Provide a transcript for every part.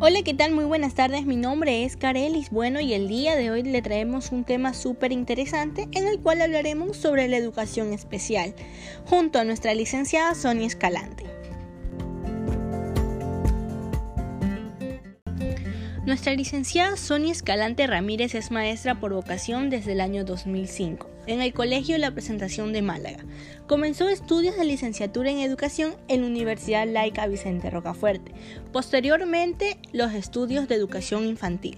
Hola, ¿qué tal? Muy buenas tardes. Mi nombre es Carelis Bueno y el día de hoy le traemos un tema súper interesante en el cual hablaremos sobre la educación especial, junto a nuestra licenciada Sonia Escalante. Nuestra licenciada Sonia Escalante Ramírez es maestra por vocación desde el año 2005 en el Colegio La Presentación de Málaga. Comenzó estudios de licenciatura en educación en la Universidad Laica Vicente Rocafuerte, posteriormente los estudios de educación infantil.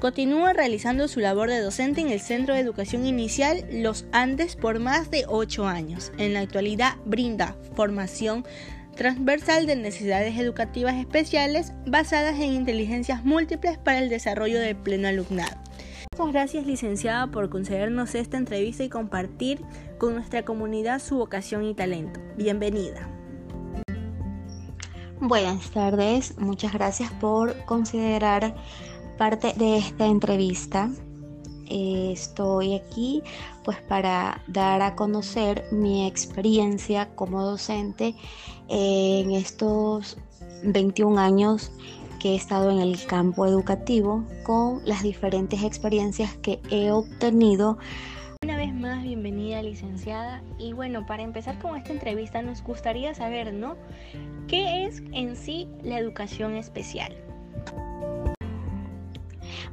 Continúa realizando su labor de docente en el Centro de Educación Inicial Los Andes por más de ocho años. En la actualidad brinda formación transversal de necesidades educativas especiales basadas en inteligencias múltiples para el desarrollo del pleno alumnado. Muchas gracias licenciada por concedernos esta entrevista y compartir con nuestra comunidad su vocación y talento. Bienvenida. Buenas tardes, muchas gracias por considerar parte de esta entrevista. Estoy aquí pues para dar a conocer mi experiencia como docente en estos 21 años que he estado en el campo educativo con las diferentes experiencias que he obtenido. Una vez más, bienvenida licenciada. Y bueno, para empezar con esta entrevista nos gustaría saber, ¿no? ¿Qué es en sí la educación especial?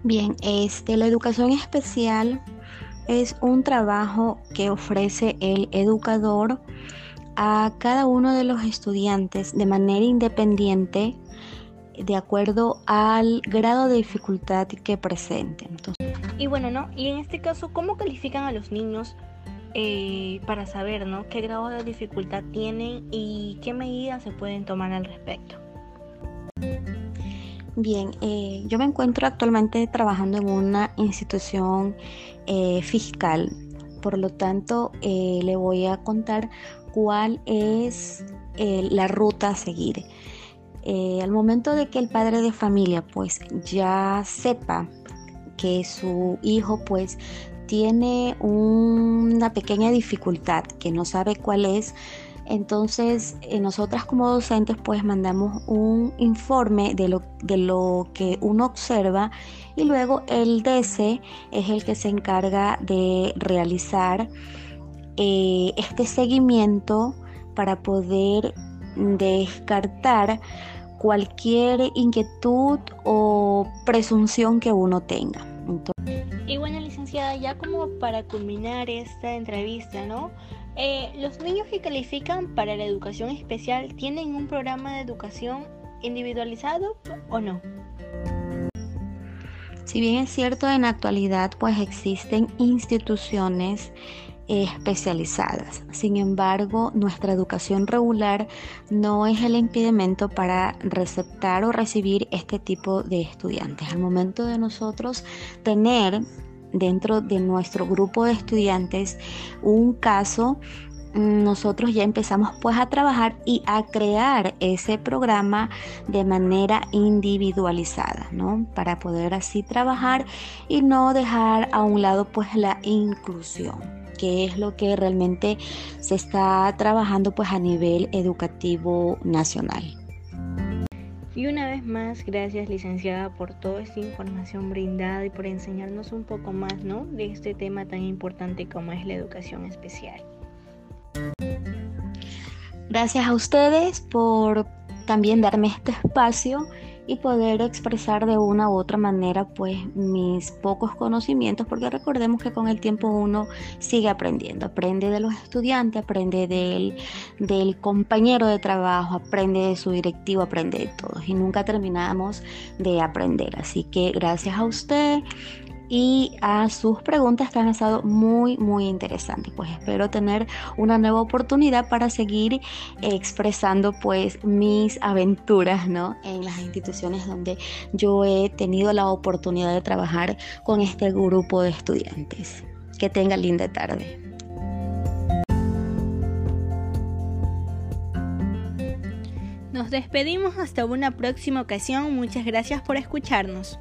Bien, este, la educación especial es un trabajo que ofrece el educador a cada uno de los estudiantes de manera independiente de acuerdo al grado de dificultad que presenten. y bueno, ¿no? Y en este caso, ¿cómo califican a los niños eh, para saber, ¿no? ¿Qué grado de dificultad tienen y qué medidas se pueden tomar al respecto? Bien, eh, yo me encuentro actualmente trabajando en una institución eh, fiscal, por lo tanto eh, le voy a contar cuál es la ruta a seguir. al momento de que el padre de familia pues ya sepa que su hijo pues tiene una pequeña dificultad que no sabe cuál es, entonces, eh, nosotras como docentes pues mandamos un informe de lo, de lo que uno observa y luego el DC es el que se encarga de realizar eh, este seguimiento para poder descartar cualquier inquietud o presunción que uno tenga. y bueno, licenciada, ya como para culminar esta entrevista, ¿no? Eh, ¿Los niños que califican para la educación especial tienen un programa de educación individualizado o no? Si bien es cierto, en la actualidad pues existen instituciones especializadas. Sin embargo, nuestra educación regular no es el impedimento para receptar o recibir este tipo de estudiantes. Al momento de nosotros tener dentro de nuestro grupo de estudiantes un caso, nosotros ya empezamos pues a trabajar y a crear ese programa de manera individualizada, ¿no? Para poder así trabajar y no dejar a un lado pues la inclusión que es lo que realmente se está trabajando pues a nivel educativo nacional. Y una vez más, gracias licenciada por toda esta información brindada y por enseñarnos un poco más ¿no? de este tema tan importante como es la educación especial. Gracias a ustedes por también darme este espacio y poder expresar de una u otra manera pues mis pocos conocimientos porque recordemos que con el tiempo uno sigue aprendiendo, aprende de los estudiantes, aprende del, del compañero de trabajo, aprende de su directivo, aprende de todos y nunca terminamos de aprender. Así que gracias a usted, y a sus preguntas que han estado muy, muy interesantes. Pues espero tener una nueva oportunidad para seguir expresando pues mis aventuras, ¿no? En las instituciones donde yo he tenido la oportunidad de trabajar con este grupo de estudiantes. Que tengan linda tarde. Nos despedimos hasta una próxima ocasión. Muchas gracias por escucharnos.